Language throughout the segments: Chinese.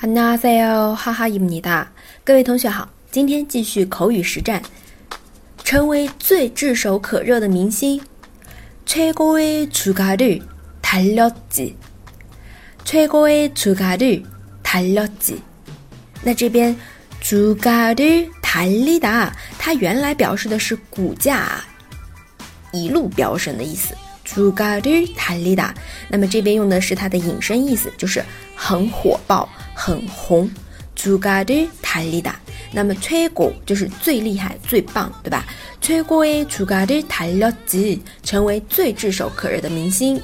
안녕하세요，哈哈입니다。各位同学好，今天继续口语实战。成为最炙手可热的明星，최고의주가를달렸 지。 최고의주가를달렸 지。 那这边주가를달리 다， 它原来表示的是股价一路飙升的意思。주가를달리 다， 那么这边用的是它的引申意思，就是很火爆。 很红，주가를달리 다。 那么최고就是最厉害、最棒，对吧？최고의주가를달렸 지， 成为最炙手可热的明星。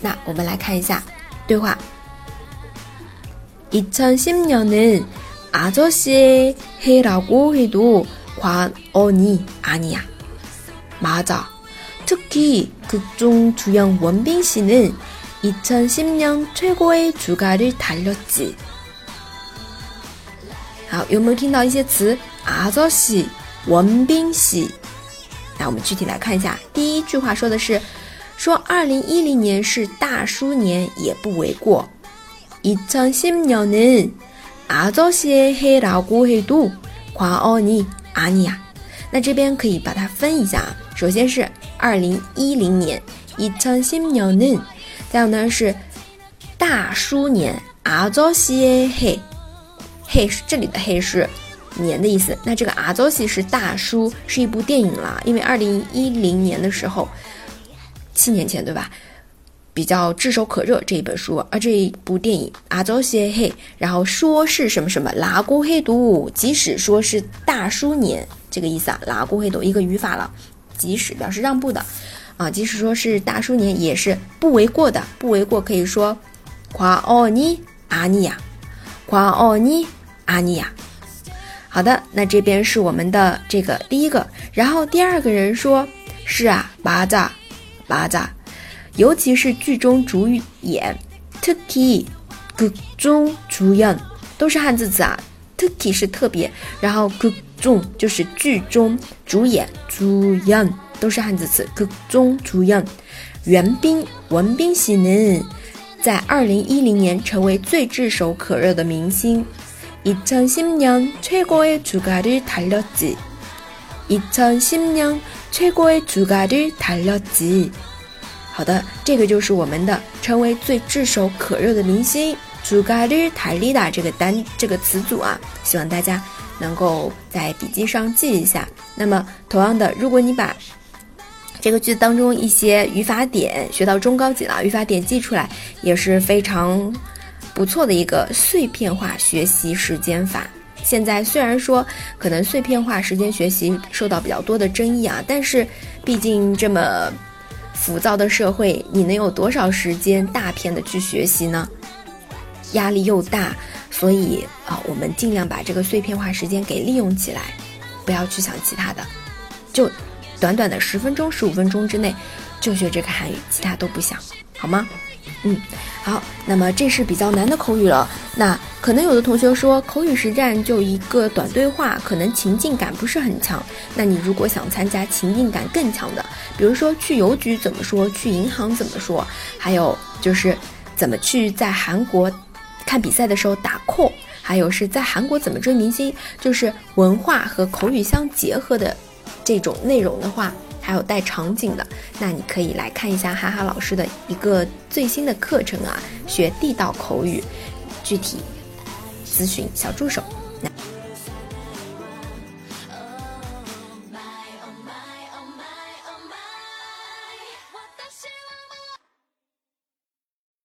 那我们来看一下对话。2010년은아저씨의해라고해도과언이아니야맞아특히극중주연원빈씨는 2010年최고의주가를달렸 지。 好，有没有听到一些词？阿저 씨、 文彬씨。那我们具体来看一下，第一句话说的是，说2010年是大叔年也不为过。2010년은아저씨의해라고해도과언이아니 야。 那这边可以把它分一下啊，首先是2010年，2010년 은。 再有呢是大叔年，阿周西嘿，嘿是这里的嘿是年的意思。那这个阿周西是大叔，是一部电影啦。因为二零一零年的时候，七年前对吧？比较炙手可热这一本书，而这一部电影阿周西嘿，然后说是什么什么拉古黑度，即使说是大叔年这个意思啊，拉古黑度一个语法了，即使表示让步的。啊，即使说是大叔年，也是不为过的。不为过可以说，夸奥尼阿尼亚，夸奥尼阿尼亚。好的，那这边是我们的这个第一个。然后第二个人说，是啊，巴扎巴扎，尤其是剧中主演特 키， 剧中主演都是汉字词啊。特키是特别，然后剧中就是剧中主演主演。都是汉字词。극중主演袁彬、文彬씨는在二零一零年成为最炙手可热的明星。이천십년최고의주가를달렸 지。 이천십년최고의주가를달렸 지。 好的，这个就是我们的成为最炙手可热的明星。주가를달리다这个单这个词组啊，希望大家能够在笔记上记一下。那么同样的，如果你把 这个句子当中一些语法点学到中高级了，语法点记出来也是非常不错的一个碎片化学习时间法。现在虽然说可能碎片化时间学习受到比较多的争议啊，但是毕竟这么浮躁的社会，你能有多少时间大片的去学习呢？压力又大，所以啊，我们尽量把这个碎片化时间给利用起来，不要去想其他的，就。短短的十分钟、十五分钟之内就学这个韩语，其他都不想，好吗？嗯，好。那么这是比较难的口语了。那可能有的同学说，口语实战就一个短对话，可能情境感不是很强。那你如果想参加情境感更强的，比如说去邮局怎么说，去银行怎么说，还有就是怎么去在韩国看比赛的时候打 call，还有是在韩国怎么追明星，就是文化和口语相结合的。这种内容的话，还有带场景的，那你可以来看一下哈哈老师的一个最新的课程啊，学地道口语，具体咨询小助手。